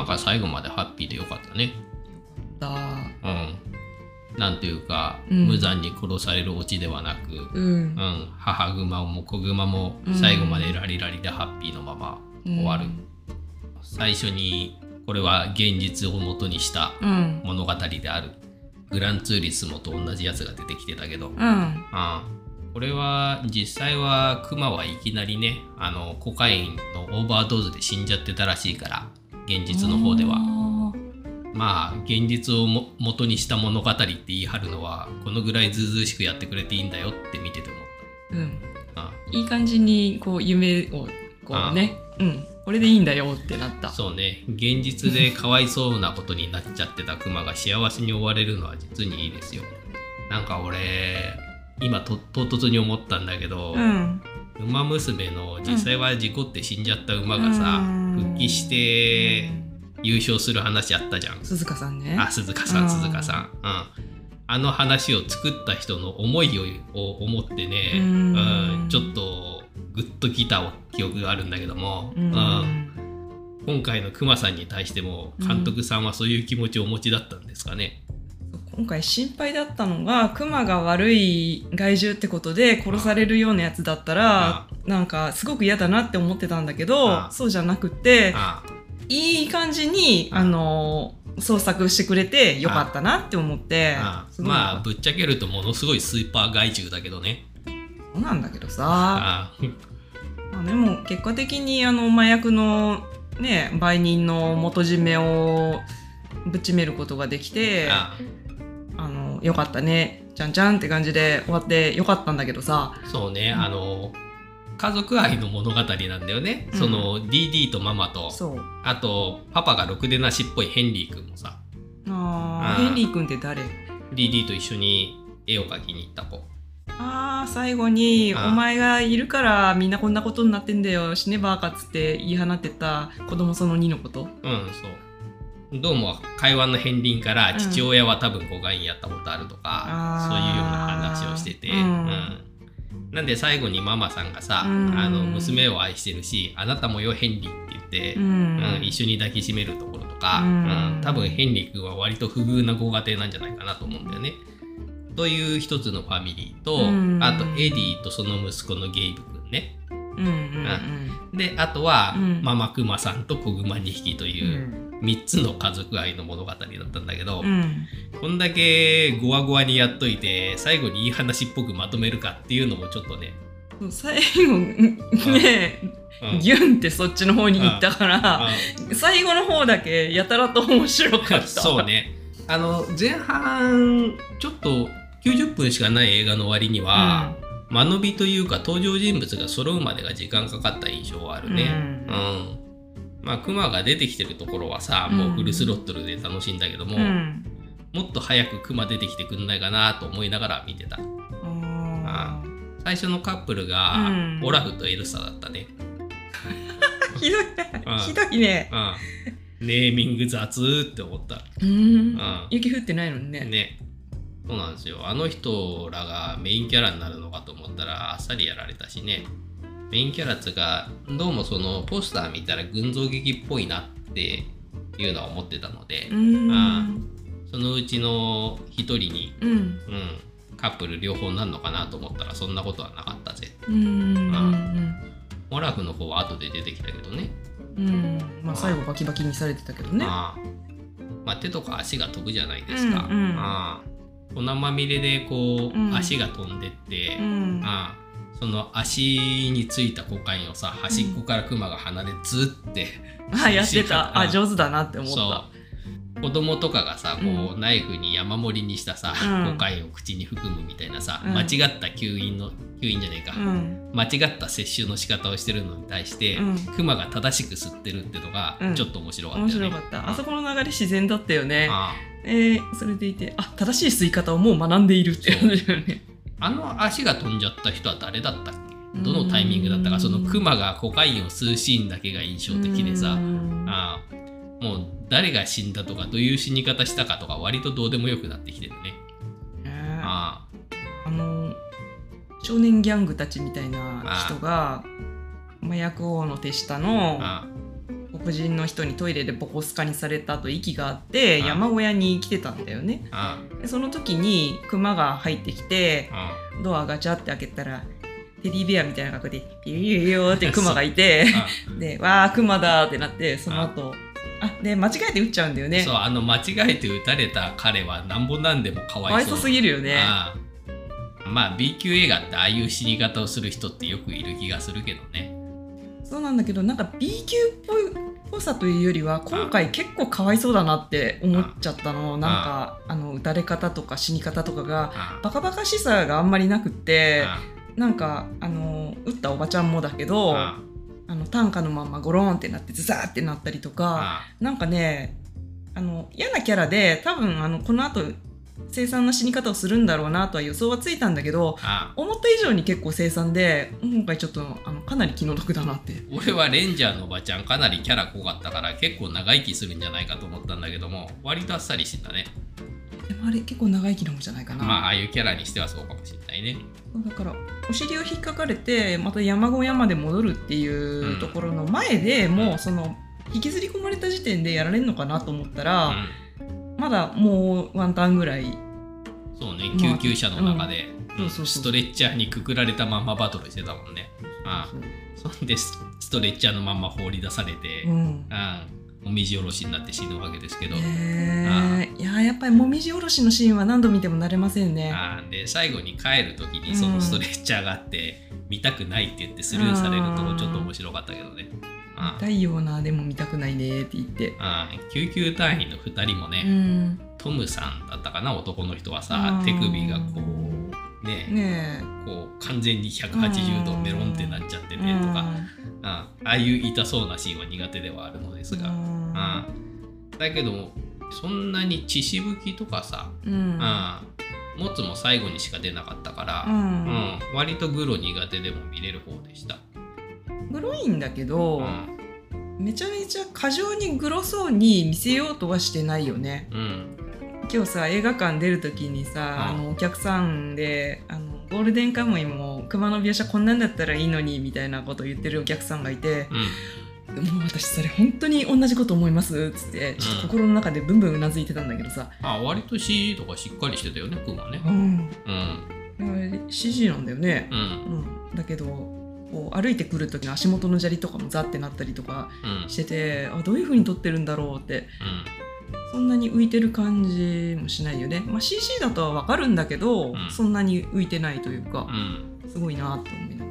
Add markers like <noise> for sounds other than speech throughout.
熊が最後までハッピーでよかったね。だうん。なんていうか、うん。無残に殺されるオチではなく、うん。うん、母熊も子熊も最後までラリラリでハッピーのまま終わる、最初にこれは現実を元にしたうん。物語である。グランツーリスモと同じやつが出てきてたけど、うん。これは実際はクマはいきなりねあのコカインのオーバードーズで死んじゃってたらしいから現実の方では。まあ現実をも元にした物語って言い張るのはこのぐらいずうずうしくやってくれていいんだよって見てて思っうん。たあ。いい感じにこう夢をこうね。うん。これでいいんだよってなった。そうね。現実でかわいそうなことになっちゃってたクマが幸せに終われるのは実にいいですよ。なんか俺今と唐突に思ったんだけど、うんウマ娘の実際は事故って死んじゃった馬がさ、うん。復帰して優勝する話あったじゃん。鈴鹿さんね。あ鈴鹿さうん。ん鈴鹿さん。うん。あの話を作った人の思いをを思ってね、うん。うん。ちょっとグッときた記憶があるんだけども、うん。うん。今回のクマさんに対しても監督さんはそういう気持ちをお持ちだったんですかね。今回心配だったのがクマが悪い害獣ってことで殺されるようなやつだったらなんかすごく嫌だなって思ってたんだけあどあ。そうじゃなくてあ。いい感じにあ。の創作してくれてよかったなって思ってまあぶっちゃけるとものすごいスーパー害獣だけどね。そうなんだけどさ。あ。まあでも結果的にあの麻薬のね売人の元締めをぶちめることができてああのよかったね。じゃんじゃんって感じで終わってよかったんだけどさ。そうね、あの家族愛の物語なんだよね、うん。その DD とママと。そう。あとパパがろくでなしっぽいヘンリー君もさ。あーあー。ヘンリー君って誰？DD と一緒に絵を描きに行った子。あー最後に「あー。お前がいるからみんなこんなことになってんだよ。死ねばか」っつって言い放ってた子供その2のこと？うんそうどうも会話の片鱗からうん。父親は多分コカインやったことあるとか、そういうような話をしてて、うん。なんで最後にママさんがさ、うん。あの娘を愛してるしあなたもよヘンリーって言って、うん。うん一緒に抱きしめるところとか、うん。うん多分ヘンリー君は割と不遇なご家庭なんじゃないかなと思うんだよね。という一つのファミリーと、うん。あとエディとその息子のゲイブ君ね。うんうんであとは、うん。ママクマさんと子グマ2匹とうんいうう3つの家族愛の物語だったんだけど、うん。こんだけゴワゴワにやっといて最後にいい話っぽくまとめるかっていうのもちょっとね、最後ねうん。ギュンってそっちの方に行ったからう最後の方だけやたらと面白かった。んそうね。あの前半ちょっと90分しかない映画の割には、間延びというか登場人物が揃うまでが時間かかった印象はあるね。ううん。まあクマが出てきてるところはさ、もうフルスロットルで楽しいんだけども、うんもっと早くクマ出てきてくんないかなと思いながら見てた。あ最初のカップルがうんオラフとエルサだったね。ーひどいうんひどいねうん。ネーミング雑って思った。うんうん。雪降ってないのにねね。そうなんですよ。あの人らがメインキャラになるのかと思ったらあっさりやられたしね。メインキャラっつうか、どうもそのポスター見たら群像劇っぽいなっていうのは思ってたので、うんあそのうちの一人に、うんうん、カップル両方なるのかなと思ったらそんなことはなかったぜ。うんうんオラフの方は後で出てきたけどね。うんうんまあ最後バキバキにされてたけどねああまあ、手とか足が飛ぶじゃないですか。うんうんああ粉まみれでこう、うん。足が飛んでって、うん。ああその足についたコカインをさ端っこからクマが鼻でズって、あやってた。あう。ん上手だなって思っそう子供とかがさこう、ナイフに山盛りにしたさ、うん。コカインを口に含むみたいなさ、うん。間違った吸引の吸引じゃねえか、たうん。間違った摂取の仕方をしてるのに対して、うん。クマが正しく吸ってるってのがうん。ちょっと面白かったよ面ね。白かった。あそこの流れ自然だったよね。えーそれでいてあ正しい吸い方をもう学んでいるって感じだよね。あの足が飛んじゃった人は誰だったっけ？どのタイミングだったか？そのクマがコカインを吸うシーンだけが印象的でさ。あもう誰が死んだとかどういう死に方したかとか割とどうでもよくなってきてるね。ねああ。の少年ギャングたちみたいな人が麻薬王の手下の黒人の人にトイレでボコスカにされた後息があってうん山小屋に来てたんだよね。あでその時にクマが入ってきてあドアガチャって開けたらテディベアみたいな格好で「ピューピューってクマがいてあで「わークマだ」ってなってその後あで間違えて撃っちゃうんだよね。そうあの間違えて撃たれた彼はなんぼなんでもかかわいそうすぎるよね。ああ。まあ B 級映画ってああいう死に方をする人ってよくいる気がするけどね。そうなんだけどなんか B 級っぽいっぽさというよりは今回結構かわいそうだなって思っちゃったの。なんかあの撃たれ方とか死に方とかがあバカバカしさがあんまりなくってあなんかあの撃ったおばちゃんもだけどああの担架のままゴロンってなってズザーってなったりとかあ。なんかねあの嫌なキャラで多分あのこの後凄惨な死に方をするんだろうなとは予想はついたんだけどあ思った以上に結構凄惨で今回ちょっとあのかなり気の毒だなって。俺はレンジャーのおばちゃんかなりキャラ濃かったから結構長生きするんじゃないかと思ったんだけども割とあっさりしてたね。でもあれ結構長生きなもんじゃないかな、まあああいうキャラにしてはそうかもしれないね。だからお尻を引っかかれてまた山小屋まで戻るっていうところの前で、もうその引きずり込まれた時点でやられるのかなと思ったうら、んまだもうワンタンぐらい。そうねまあ救急車の中で、ストレッチャーにくくられたまんまバトルしてたもんね。ああ。そんでスストレッチャーのまんま放り出されて、うん。うんもみじおろしになって死ぬわけですけど、へえいややっぱりもみじおろしのシーンは何度見ても慣れませんね。あーで最後に帰る時にそのストレッチャーがあって、見たくないって言ってスルーされるとこちょっと面白かったけどね。あ見たいようなでも見たくないねって言って。あ救急隊員の2人もね、うん。トムさんだったかな男の人はうさん。手首がこうねねこう完全に180度メロンってなっちゃっててとか、あああいう痛そうなシーンは苦手ではあるのですが、うん。あだけどそんなに血しぶきとかさ、うん。あモツも最後にしか出なかったから、ううんん。割とグロ苦手でも見れる方でした。グロいんだけうど、ん。めちゃめちゃ過剰にグロそうに見せようとはしてないよね。うん今日さ映画館出る時にさ、あうん。のお客さんであのゴールデンカムイも熊の描写こんなんだったらいいのにみたいなことを言ってるお客さんがいてうん「もう私それ本当に同じこと思います」っつってちょっと心の中でブンブンうなずいてたんだけどさ、あ割と C とかしっかりしてたよねクマね。うん、うん。あれ CG なんだよね。う、ん。うん、だけどこう歩いてくる時の足元の砂利とかもザってなったりとかうん。しててあどういう風に撮ってるんだろうってうん。そんなに浮いてる感じもしないよね、まあ、CC だとは分かるんだけど、うん。そんなに浮いてないというかう、ん。すごいなって思いなが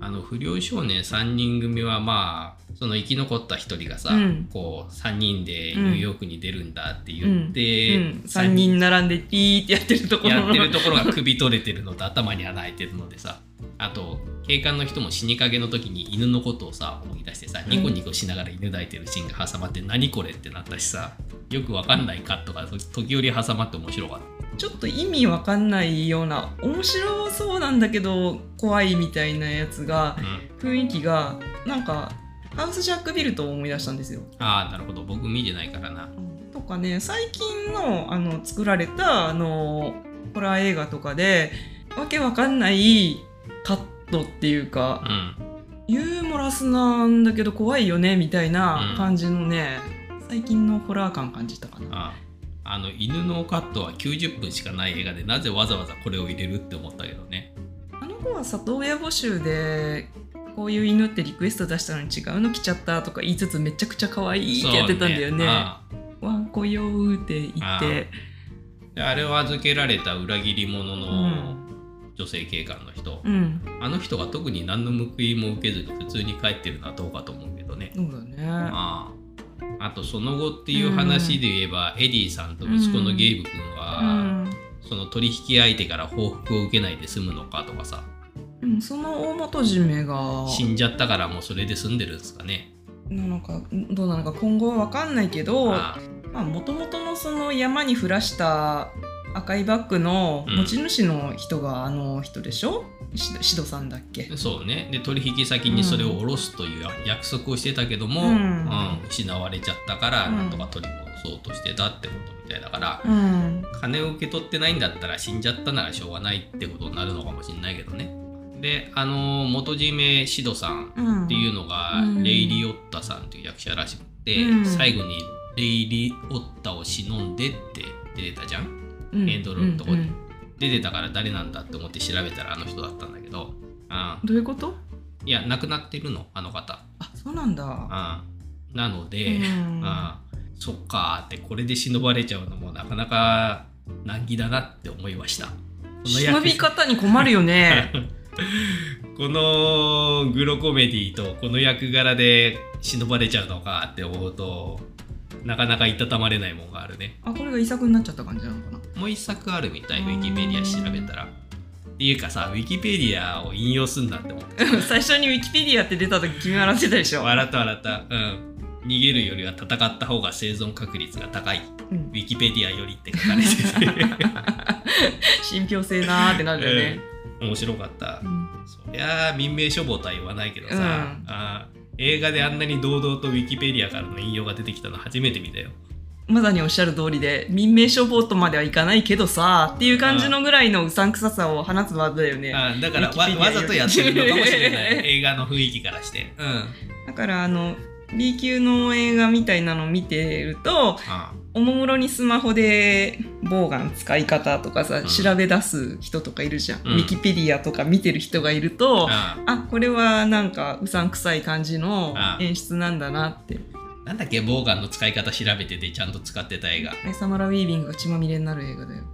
ら。あの不良少年3人組はまあその生き残った1人がさ、うん。こう3人でニューヨークに出るんだって言って、うん、3人並んでピーってやってるところ。やってるところが首取れてるのと <laughs> 頭に穴開いてるのでさあと警官の人も死にかけの時に犬のことをさ思い出してさニコニコしながら犬抱いてるシーンが挟まって何これってなったしさよくわかんないカットが時折挟まって面白かった。ちょっと意味わかんないような面白そうなんだけど怖いみたいなやつがうん、雰囲気がなんかハウスジャックビルトを思い出したんですよ。ああなるほど僕見てないからな。とかね最近のあの作られたあのホラー映画とかでわけわかんないカットっていうかうんユーモラスなんだけど怖いよねみたいなうん感じのね、最近のホラー感感じたかな。ああの犬のカットは90分しかない映画でなぜわざわざこれを入れるって思ったけどね。あの子は里親募集でこういう犬ってリクエスト出したのに違うの来ちゃったとか言いつつめちゃくちゃ可愛いってやってたんだよね。あワンコよーって言って。であれを預けられた裏切り者うのん。女性警官の人、うん、あの人が特に何の報いも受けずに普通に帰ってるのはどうかと思うけどね。そうだね。あああとその後っていう話で言えば、エディさんと息子のゲイブ君うは、ん、その取引相手から報復を受けないで済むのかとかさでもその大元締めが死んじゃったからもうそれで済んでるんですかね。なのかどうなのか今後は分かんないけどあもともとのその山に降らした赤いバッグのうん。持ち主の人があの人でしょ、しシドさんだっけ？あそうね。で取引先にそれを下ろすという約束をしてたけども、うん。うん失われちゃったからうん。なんとか取り戻そうとしてたってことみたいだから、うん。金を受け取ってないんだったら死んじゃったならしょうがないってことになるのかもしれないけどね。であの元締めシドさんうん。っていうのが、うん。レイリオッタさんっていう役者らしくて、うん。最後にレイリオッタを忍んでって出てたじゃん？うん。エンドロールのとこにうんうん。出てたから誰なんだって思って調べたらあの人だったんだけど、うん、どういうこと？いや亡くなってるのあの方、あそうなんだ。うん、なので、うん。うんそっかーってこれで忍ばれちゃうのもなかなか難儀だなって思いました。その役忍び方に困るよね <laughs> このグロコメディとこの役柄で忍ばれちゃうのかって思うとなかなかいたたまれないもんがあるね。あこれが遺作になっちゃった感じなのかな？もう一作あるみたい。ウィキペディア調べたら。っていうかさウィキペディアを引用すんだって思って。<laughs> 最初にウィキペディアって出た時君笑ってたでしょ、笑った笑った。うん。逃げるよりは戦った方が生存確率が高い。うん。ウィキペディアよりって書かれてて。<laughs> 信憑性なーってなるよね、面白かった。うん。そりゃあ民命処方とは言わないけどさ、うん。あー映画であんなに堂々とウィキペディアからの引用が出てきたの初めて見たよ。まさにおっしゃる通りで民命消防とまではいかないけどさっていう感じのぐらいのうさんくささを放つワードだよね。あーだからわわざとやってるのかもしれない <laughs> 映画の雰囲気からして。うん。だからあの B 級の映画みたいなのを見てるとあおもむろにスマホでボウガン使い方とかさ、うん。調べ出す人とかいるじゃん、うん。ウィキペディアとか見てる人がいるとああこれはなんかうさんくさい感じのあ演出なんだなって。なんだっけボーガンの使い方調べててちゃんと使ってた映画。えサマラ・ウィービングが血まみれになる映画だよ。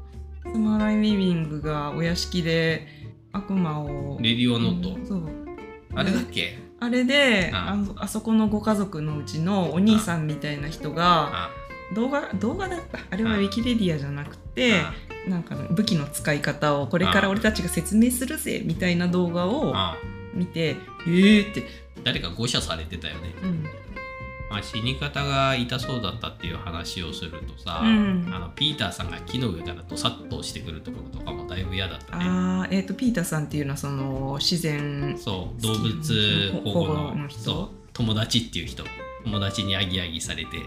サマラ・ウィービングがお屋敷で悪魔をレディオノット、うんそう。あれだっけ？あれでああのあそこのご家族のうちのお兄さんみたいな人があ動画動画だった。あれはあウィキペディアじゃなくてあなんか武器の使い方をこれから俺たちが説明するぜみたいな動画をあ見てえーって、誰か誤射されてたよね、うん。まあ、死に方が痛そうだったっていう話をするとさ、うん。あのピーターさんが木の上からドサッと落ちてくるところとかもだいぶ嫌だったね。あーえー、とピーターさんっていうのはその自然そう動物保護の人？友達っていう人。友達にアギアギされて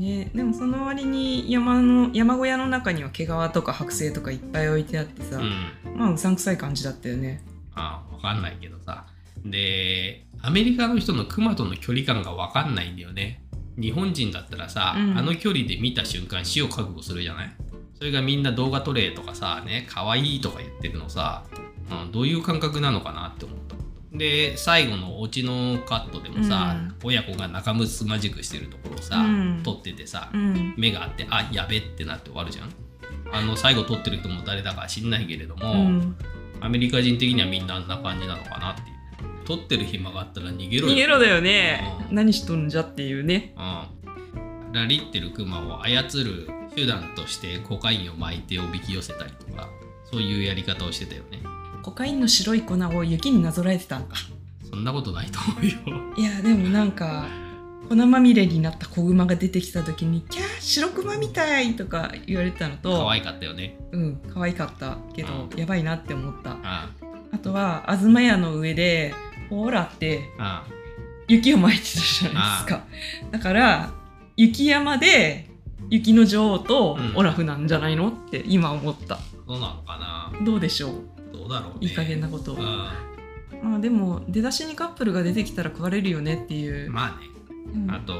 ね、でもその割に山の山小屋の中には毛皮とか剥製とかいっぱい置いてあってさ、うん。まあうさんくさい感じだったよね。あわかんないけどさ。でアメリカの人のクマとの距離感がわかんないんだよね。日本人だったらさ、うん。あの距離で見た瞬間死を覚悟するじゃない？それがみんな動画撮れとかさね可愛いとか言ってるのさ、うん、どういう感覚なのかなって思ったで最後のオチのカットでもさ、親子が仲睦まじくしてるところをさ、うん。撮っててさ、うん。目があってあやべってなって終わるじゃん？あの最後撮ってる人も誰だか知んないけれどうも、ん。アメリカ人的にはみんなあんな感じなのかなっていう。撮ってる暇があったら逃げろよ。逃げろだよね。うん。何しとんじゃっていうね。うん、ラリってるクマを操る手段としてコカインを巻いておびき寄せたりとかそういうやり方をしてたよねコカインの白い粉を雪になぞらえてたんだそんなことないと思うよ。いやでもなんか粉まみれになった子グマが出てきた時に「キャー白クマみたい!」とか言われてたのと可愛かったよね。うん可愛かったけど、うんやばいなって思った。ああ。とは東屋の上で「ほら」って雪をまいてたじゃないですか。だから雪山で雪の女王とうん。オラフなんじゃないのって今思った。どうなのかな。どうでしょう？どうだろうね。いい加減なことを。うまあでも出だしにカップルが出てきたら食われるよねっていう、んまあね。うん。あと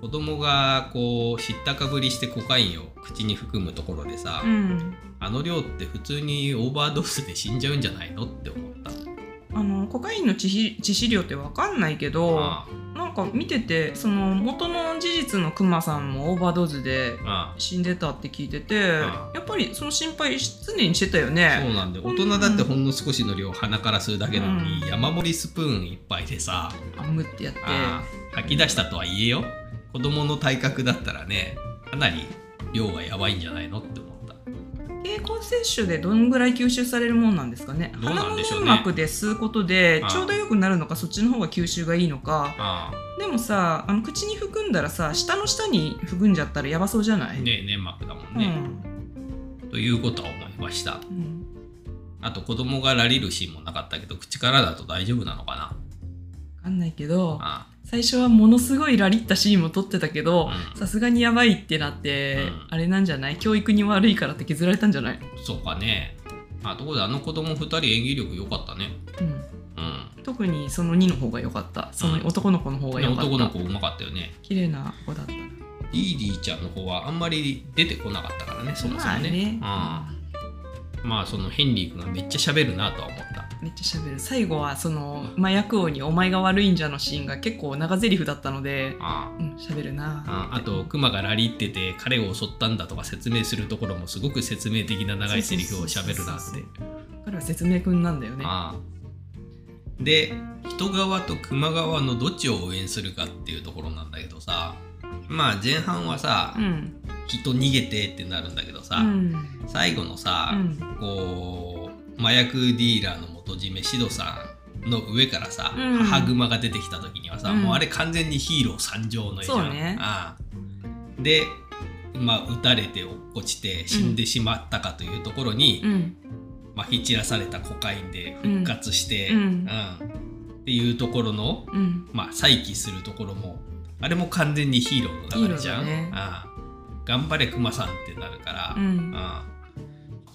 子供がこう知ったかぶりしてコカインを口に含むところでさ、うん。あの量って普通にオーバードーズで死んじゃうんじゃないのって思ったあのコカインの致死量って分かんないけどあなんか見ててその元の事実のクマさんもオーバードーズで死んでたって聞いててあやっぱりその心配常にしてたよそうねなんで大人だってほんの少しの量鼻から吸うだけなのに、うん。山盛りスプーン一杯でさあむってやって。ああ吐き出したとはいえよ。子供の体格だったらねかなり量がやばいんじゃないのって思った経口摂取でどのぐらい吸収されるもんなんですかね？鼻の粘膜で吸うことでああ。ちょうどよくなるのかそっちの方が吸収がいいのか。あでもさあの口に含んだらさ下の下に含んじゃったらやばそうじゃない、あね粘膜だもんうね、ん。ということは思いました。うん。あと子供がラリるシーンもなかったけど口からだと大丈夫なのかな？分かんないけどあ最初はものすごいラリったシーンも撮ってたけどうん。さすがにやばいってなって、うん。あれなんじゃない？教育に悪いからって削られたんじゃない、あそうかね。あところであの子供2人演技力良かったね。うん、特にその2の方が良かった。その男の子の方が良かった、男の子うまかったよね。綺麗な子だったな。ディーディーちゃんの方はあんまり出てこなかったからねそもそもね,、まあ、うん、まあそのヘンリー君がめっちゃ喋るなとは思っためっちゃ喋る。最後はその麻薬王に「お前が悪いんじゃ」のシーンが結構長台詞だったのであうん喋るなああとクマがラリってて彼を襲ったんだとか説明するところもすごく説明的な長いセリフを喋るなって。彼は説明君なんだよね。ああ。で人側と熊側のどっちを応援するかっていうところなんだけどさまあ前半はさ、うん。人逃げてってなるんだけどさ、うん。最後のさ、うん。こう麻薬ディーラーの元締めシドさんの上からさ、うん。母グマが出てきた時にはさ、うん。もうあれ完全にヒーロー参上の絵じゃんね。ああ。でまあ撃たれて落ちて死んでしまったかというところに、うん。まき散らされたコカインで復活して、うん。うん。っていうところの、うん。まあ、再起するところもあれも完全にヒーローの流れじゃん、ね。ああ。頑張れクマさんってなるから、うん。ああ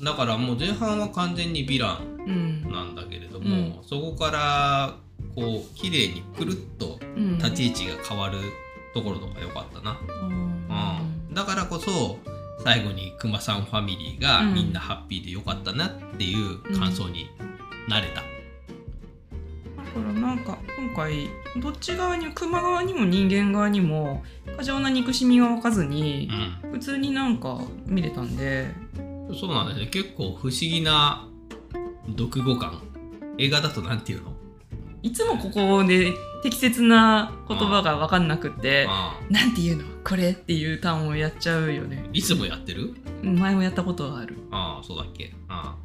だからもう前半は完全にヴィランうん。なんだけれども、そこからこう綺麗にくるっとうん。立ち位置が変わるところとか良かったな、うん。だからこそ最後にクマさんファミリーがうん。みんなハッピーで良かったなっていう感想になれた、だからなんか今回どっち側に熊側にも人間側にも過剰な憎しみが湧かずにうん。普通になんか見れたんでそうなんですね。結構不思議な読語感。映画だとなんていうの？いつもここで適切な言葉が分かんなくってあ「なんて言うの？これ」っていう単語をやっちゃうよね。あいつもやってる？前もやったことがある。ああそうだっけ？あ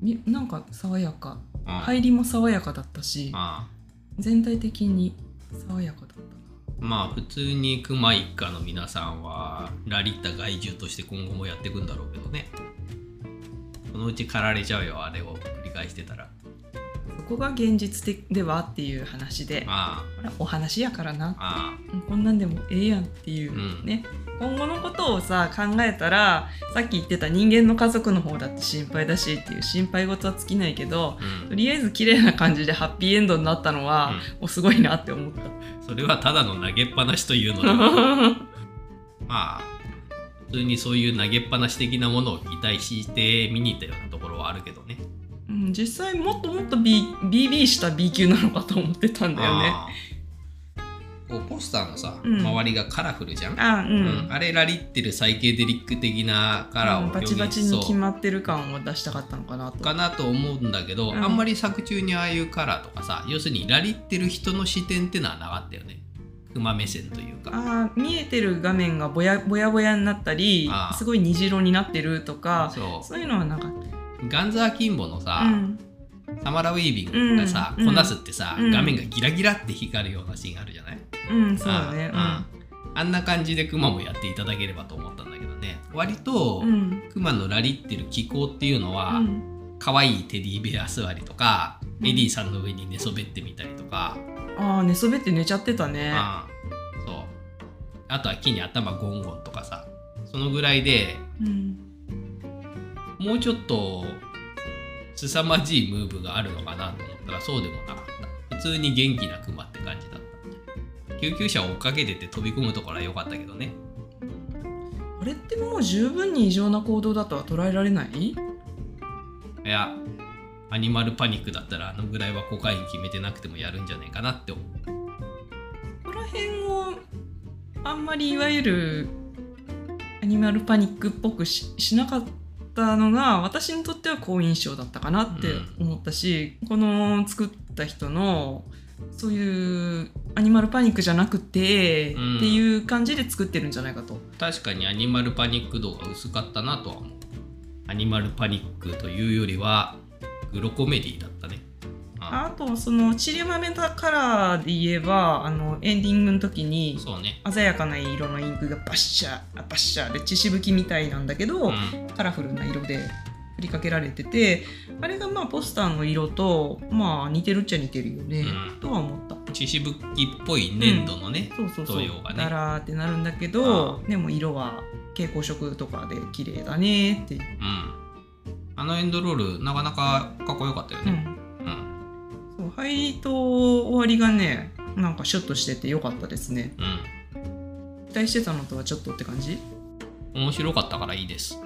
みなんか爽やか。ああ。あ入りも爽やかだったしああ。全体的に爽やかだったなまあ普通にクマ一家の皆さんはラリった害獣として今後もやっていくんだろうけどね。そのうち狩られちゃうよあれを繰り返してたら。そこが現実的ではっていう話で。あほらお話やからな。ああ。こんなんでもええやんっていう、うん。ね今後のことをさ考えたらさっき言ってた人間の家族の方だって心配だしっていう心配事は尽きないけどあうん。とりあえず綺麗な感じでハッピーエンドになったのは、うん。おすごいなって思った。それはただの投げっぱなしというのでは <laughs> まあ普通にそういう投げっぱなし的なものを期待して見に行ったようなところはあるけどね。うん、実際もっともっと、B、BB した B 級なのかと思ってたんだよね。こうポスターのさ、うん。周りがカラフルじゃん、あうん、うん。あれラリってるサイケデリック的なカラーをうんバ表現チバチに決まってる感を出したかったのかなと。かなと思うんだけど、うん。あんまり作中にああいうカラーとかさ要するにラリってる人の視点ってのはなかったよね。熊目線というか。あー見えてる画面がぼやぼやぼやになったりすごい虹色になってるとかそそういうのはなかっうガンザーキンボのさ、た。うんサマラ・ウィービングがさ、うん。こなすってさ、うん。画面がギラギラって光るようなシーンあるじゃない、うん、そうだね。うん。あん。な感じでクマもやっていただければと思ったんだけどね。割と、クマのラリってる気候っていうのは、うん。可愛いテディベア座りとか、うん。エディさんの上に寝そべってみたりとか、ああ寝そべって寝ちゃってたね。あそう。あとは木に頭ゴンゴンとかさそのぐらいでうん。もうちょっと凄まじいムーブがあるのかなと思ったらそうでもなかった。普通に元気なクマって感じだった。救急車を追っかけてて飛び込むところは良かったけどね。あれってもう十分に異常な行動だとは捉えられない？いやアニマルパニックだったらあのぐらいはコカイン決めてなくてもやるんじゃないかなって思うここら辺をあんまりいわゆるアニマルパニックっぽくししなかったのが私にとっては好印象だったかなって思ったし、この作った人のそういうアニマルパニックじゃなくて、うん。っていう感じで作ってるんじゃないかと。確かにアニマルパニック度が薄かったなとは思う。アニマルパニックというよりはグロコメディだったねああとそのチリマメタカラーで言えばあのエンディングの時に鮮やかな色のインクがバッシャーバッシャーで血しぶきみたいなんだけど、うん。カラフルな色で振りかけられててあれがまあポスターの色とまあ似てるっちゃ似てるよね、うん。とは思った。血しぶきっぽい粘土のね、そうそうそう。塗料がね。だらーってなるんだけどでも色は蛍光色とかで綺麗だねっていう、うん。あのエンドロールなかなかかっこよかったよね、うん、うんそう入りと終わりがねなんかシュッとしててよかったですね。うん。期待してたのとはちょっとって感じ？面白かったからいいです